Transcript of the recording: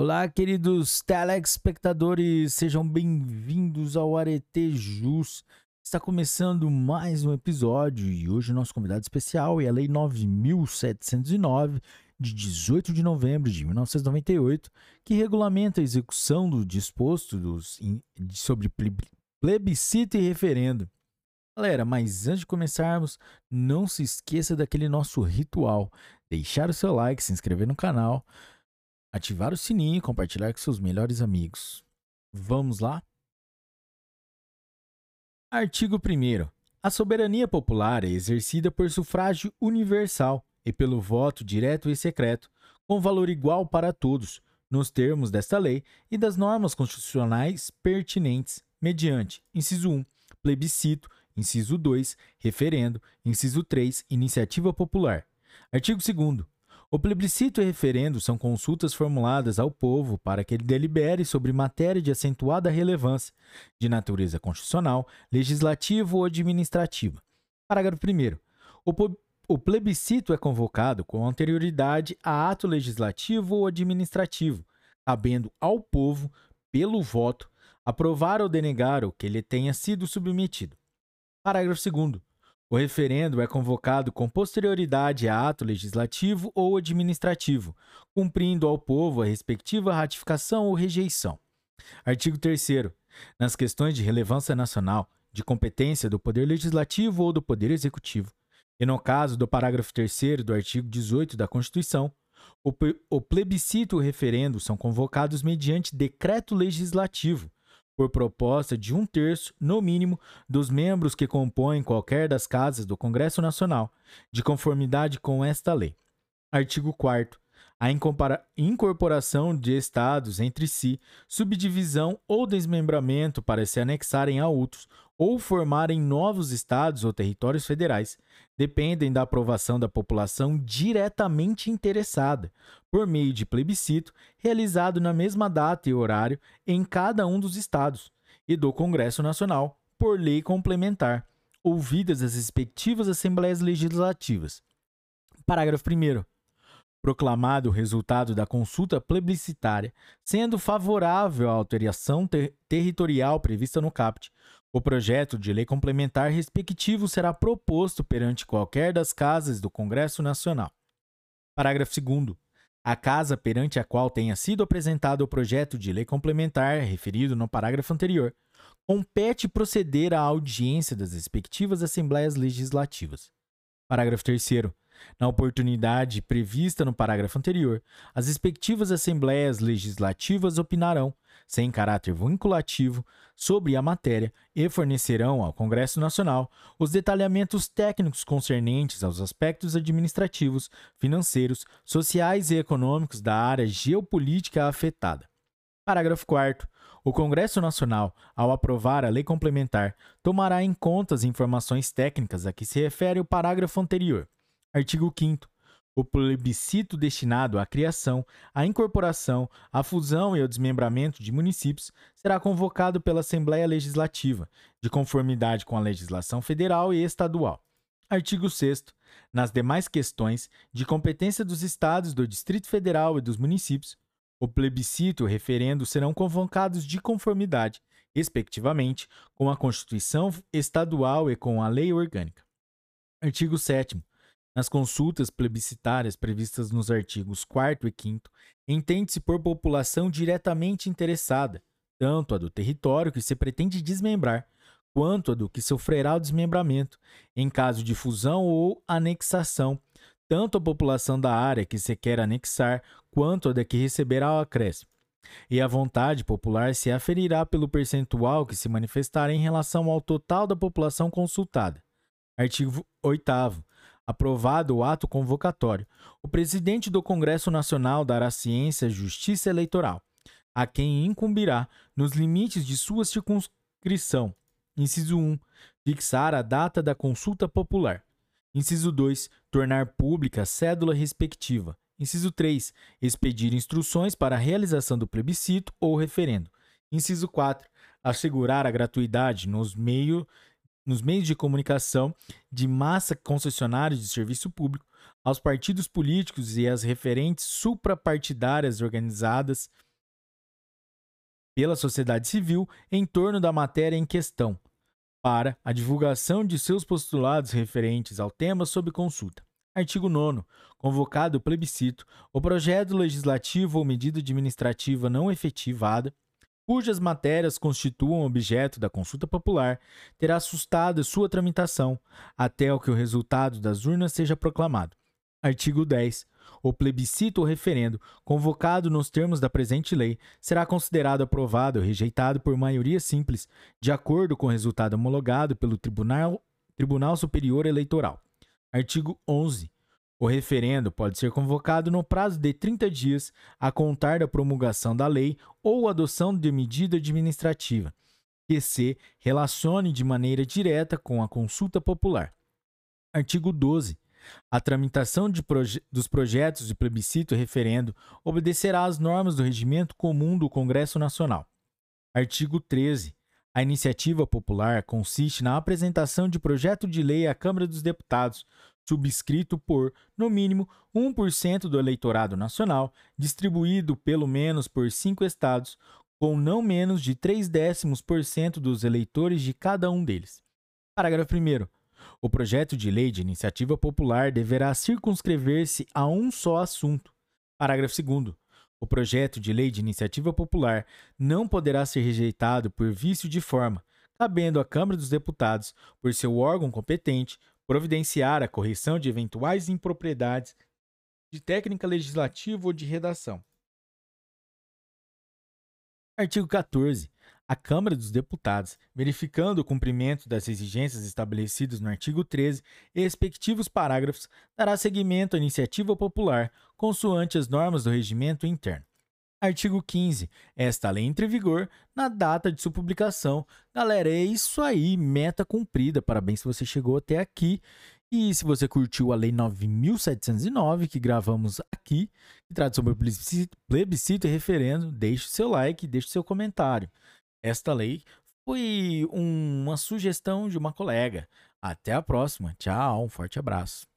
Olá, queridos telespectadores, sejam bem-vindos ao Arete Jus. Está começando mais um episódio e hoje o nosso convidado especial é a Lei 9709 de 18 de novembro de 1998, que regulamenta a execução do disposto dos, sobre plebiscito e referendo. Galera, mas antes de começarmos, não se esqueça daquele nosso ritual: deixar o seu like, se inscrever no canal ativar o sininho e compartilhar com seus melhores amigos. Vamos lá? Artigo 1. A soberania popular é exercida por sufrágio universal e pelo voto direto e secreto, com valor igual para todos, nos termos desta lei e das normas constitucionais pertinentes, mediante: inciso 1, plebiscito, inciso 2, referendo, inciso 3, iniciativa popular. Artigo 2 o plebiscito e referendo são consultas formuladas ao povo para que ele delibere sobre matéria de acentuada relevância, de natureza constitucional, legislativa ou administrativa. Parágrafo 1. O plebiscito é convocado com anterioridade a ato legislativo ou administrativo, cabendo ao povo, pelo voto, aprovar ou denegar o que lhe tenha sido submetido. Parágrafo 2. O referendo é convocado com posterioridade a ato legislativo ou administrativo, cumprindo ao povo a respectiva ratificação ou rejeição. Artigo 3. Nas questões de relevância nacional, de competência do Poder Legislativo ou do Poder Executivo, e no caso do parágrafo 3 do artigo 18 da Constituição, o plebiscito e o referendo são convocados mediante decreto legislativo, por proposta de um terço, no mínimo, dos membros que compõem qualquer das casas do Congresso Nacional, de conformidade com esta lei. Artigo 4. A incorporação de estados entre si, subdivisão ou desmembramento para se anexarem a outros ou formarem novos estados ou territórios federais, dependem da aprovação da população diretamente interessada, por meio de plebiscito realizado na mesma data e horário em cada um dos estados, e do Congresso Nacional, por lei complementar, ouvidas as respectivas assembleias legislativas. Parágrafo 1 proclamado o resultado da consulta plebiscitária, sendo favorável à alteração ter territorial prevista no CAPT, o projeto de lei complementar respectivo será proposto perante qualquer das casas do Congresso Nacional. Parágrafo 2. A casa perante a qual tenha sido apresentado o projeto de lei complementar referido no parágrafo anterior, compete proceder à audiência das respectivas assembleias legislativas. Parágrafo 3. Na oportunidade prevista no parágrafo anterior, as respectivas assembleias legislativas opinarão, sem caráter vinculativo, sobre a matéria e fornecerão ao Congresso Nacional os detalhamentos técnicos concernentes aos aspectos administrativos, financeiros, sociais e econômicos da área geopolítica afetada. Parágrafo 4. O Congresso Nacional, ao aprovar a lei complementar, tomará em conta as informações técnicas a que se refere o parágrafo anterior Artigo 5 o plebiscito destinado à criação, à incorporação, à fusão e ao desmembramento de municípios será convocado pela Assembleia Legislativa, de conformidade com a legislação federal e estadual. Artigo 6. Nas demais questões de competência dos estados, do Distrito Federal e dos municípios, o plebiscito e o referendo serão convocados de conformidade, respectivamente, com a Constituição Estadual e com a Lei Orgânica. Artigo 7 nas consultas plebiscitárias previstas nos artigos 4 e 5, entende-se por população diretamente interessada, tanto a do território que se pretende desmembrar, quanto a do que sofrerá o desmembramento, em caso de fusão ou anexação, tanto a população da área que se quer anexar, quanto a da que receberá o acréscimo. E a vontade popular se aferirá pelo percentual que se manifestará em relação ao total da população consultada. Artigo 8 Aprovado o ato convocatório, o presidente do Congresso Nacional dará ciência à Justiça Eleitoral, a quem incumbirá, nos limites de sua circunscrição, inciso 1, fixar a data da consulta popular. Inciso 2, tornar pública a cédula respectiva. Inciso 3, expedir instruções para a realização do plebiscito ou referendo. Inciso 4, assegurar a gratuidade nos meios nos meios de comunicação de massa concessionários de serviço público, aos partidos políticos e às referentes suprapartidárias organizadas pela sociedade civil em torno da matéria em questão, para a divulgação de seus postulados referentes ao tema sob consulta. Artigo 9. Convocado o plebiscito, o projeto legislativo ou medida administrativa não efetivada, cujas matérias constituam objeto da consulta popular, terá sustada sua tramitação até o que o resultado das urnas seja proclamado. Artigo 10. O plebiscito ou referendo, convocado nos termos da presente lei, será considerado aprovado ou rejeitado por maioria simples, de acordo com o resultado homologado pelo Tribunal, Tribunal Superior Eleitoral. Artigo 11. O referendo pode ser convocado no prazo de 30 dias a contar da promulgação da lei ou adoção de medida administrativa, que se relacione de maneira direta com a consulta popular. Artigo 12. A tramitação proje dos projetos de plebiscito e referendo obedecerá às normas do regimento comum do Congresso Nacional. Artigo 13. A iniciativa popular consiste na apresentação de projeto de lei à Câmara dos Deputados, subscrito por, no mínimo, 1% do eleitorado nacional, distribuído pelo menos por cinco estados, com não menos de 3 décimos por cento dos eleitores de cada um deles. Parágrafo 1. O projeto de lei de iniciativa popular deverá circunscrever-se a um só assunto. Parágrafo 2. O projeto de lei de iniciativa popular não poderá ser rejeitado por vício de forma, cabendo à Câmara dos Deputados, por seu órgão competente, providenciar a correção de eventuais impropriedades de técnica legislativa ou de redação. Artigo 14. A Câmara dos Deputados, verificando o cumprimento das exigências estabelecidas no artigo 13 e respectivos parágrafos, dará seguimento à iniciativa popular, consoante as normas do regimento interno. Artigo 15. Esta lei entra em vigor na data de sua publicação. Galera, é isso aí, meta cumprida. Parabéns se você chegou até aqui. E se você curtiu a Lei 9.709, que gravamos aqui, que trata sobre plebiscito, e referendo, deixe o seu like, deixe o seu comentário. Esta lei foi um, uma sugestão de uma colega. Até a próxima. Tchau, um forte abraço.